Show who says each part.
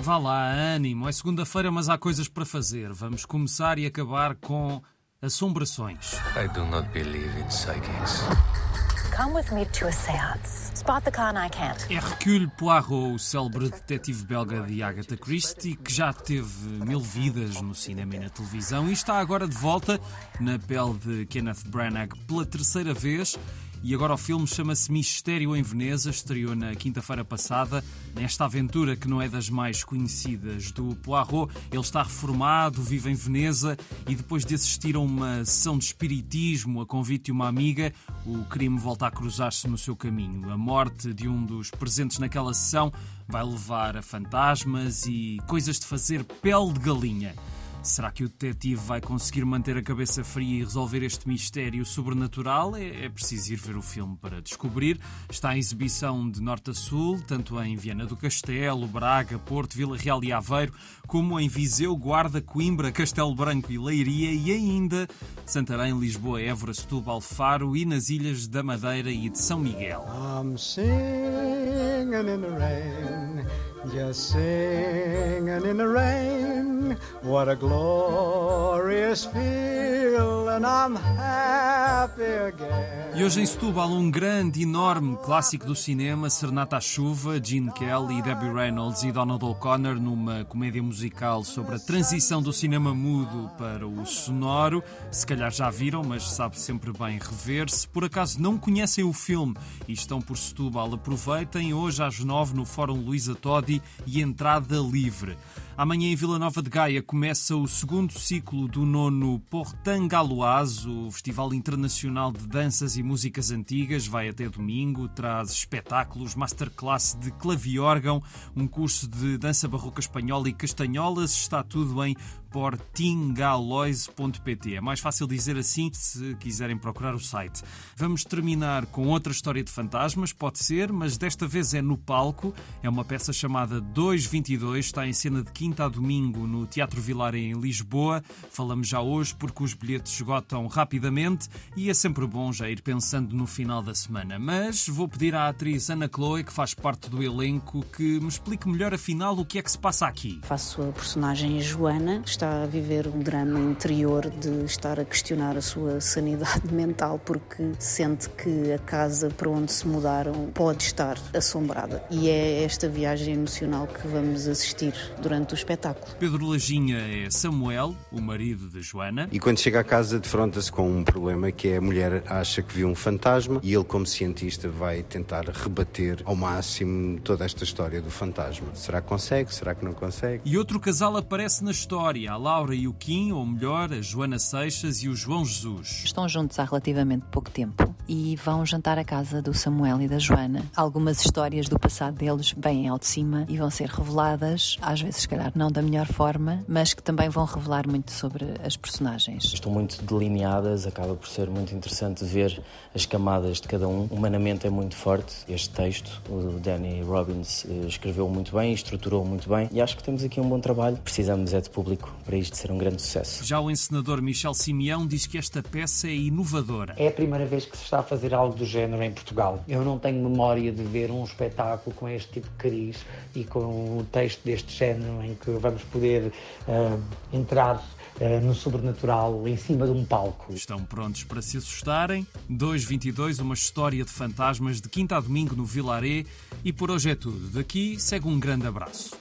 Speaker 1: vá lá, ânimo. É segunda-feira, mas há coisas para fazer. Vamos começar e acabar com assombrações.
Speaker 2: I do not believe in psychics.
Speaker 3: Come with me to a seance. Spot the con I can't.
Speaker 1: Hercule Poirot, o célebre detetive belga de Agatha Christie, que já teve mil vidas no cinema e na televisão e está agora de volta na pele de Kenneth Branagh pela terceira vez e agora o filme chama-se Mistério em Veneza, estreou na quinta-feira passada. Nesta aventura que não é das mais conhecidas do Poirot, ele está reformado, vive em Veneza e depois de assistir a uma sessão de espiritismo a convite de uma amiga, o crime volta a cruzar-se no seu caminho. A morte de um dos presentes naquela sessão vai levar a fantasmas e coisas de fazer pele de galinha. Será que o detetive vai conseguir manter a cabeça fria e resolver este mistério sobrenatural? É, é, preciso ir ver o filme para descobrir. Está em exibição de norte a sul, tanto em Viana do Castelo, Braga, Porto, Vila Real e Aveiro, como em Viseu, Guarda, Coimbra, Castelo Branco e Leiria e ainda Santarém, Lisboa, Évora, Setúbal, Faro e nas ilhas da Madeira e de São Miguel. I'm singing in the rain, just singing in the rain. What a glorious I'm happy again. E hoje em Setúbal, um grande, enorme clássico do cinema, Serenata à Chuva, Gene Kelly, Debbie Reynolds e Donald O'Connor, numa comédia musical sobre a transição do cinema mudo para o sonoro. Se calhar já viram, mas sabe sempre bem rever. Se por acaso não conhecem o filme e estão por Setúbal, aproveitem hoje às nove no Fórum Luísa Todi e entrada livre. Amanhã em Vila Nova de Gaia começa o segundo ciclo do nono Portangaloise, o Festival Internacional de Danças e Músicas Antigas. Vai até domingo, traz espetáculos, masterclass de claviórgão, um curso de dança barroca espanhola e castanholas. Está tudo em portingalois.pt. É mais fácil dizer assim se quiserem procurar o site. Vamos terminar com outra história de fantasmas, pode ser, mas desta vez é no palco. É uma peça chamada 222, está em cena de quinta a domingo no Teatro Vilar em Lisboa. Falamos já hoje porque os bilhetes esgotam rapidamente e é sempre bom já ir pensando no final da semana. Mas vou pedir à atriz Ana Chloe, que faz parte do elenco, que me explique melhor afinal o que é que se passa aqui.
Speaker 4: Faço a personagem Joana, está a viver um drama interior de estar a questionar a sua sanidade mental porque sente que a casa para onde se mudaram pode estar assombrada. E é esta viagem emocional que vamos assistir durante o espetáculo.
Speaker 1: Pedro Lajinha é Samuel, o marido de Joana.
Speaker 5: E quando chega a casa defronta-se com um problema que é a mulher acha que viu um fantasma e ele como cientista vai tentar rebater ao máximo toda esta história do fantasma. Será que consegue? Será que não consegue?
Speaker 1: E outro casal aparece na história a Laura e o Kim, ou melhor, a Joana Seixas e o João Jesus.
Speaker 6: Estão juntos há relativamente pouco tempo e vão jantar à casa do Samuel e da Joana. Algumas histórias do passado deles vêm ao de cima e vão ser reveladas, às vezes, se calhar, não da melhor forma, mas que também vão revelar muito sobre as personagens.
Speaker 7: Estão muito delineadas, acaba por ser muito interessante ver as camadas de cada um. Humanamente é muito forte este texto. O Danny Robbins eh, escreveu muito bem, estruturou muito bem e acho que temos aqui um bom trabalho. Precisamos é de público para isto ser um grande sucesso.
Speaker 1: Já o encenador Michel Simeão diz que esta peça é inovadora.
Speaker 8: É a primeira vez que se está a fazer algo do género em Portugal. Eu não tenho memória de ver um espetáculo com este tipo de cariz e com o texto deste género em que vamos poder uh, entrar Uh, no sobrenatural em cima de um palco.
Speaker 1: Estão prontos para se assustarem? 222, uma história de fantasmas de quinta a domingo no Vilaré. E por hoje é tudo. Daqui segue um grande abraço.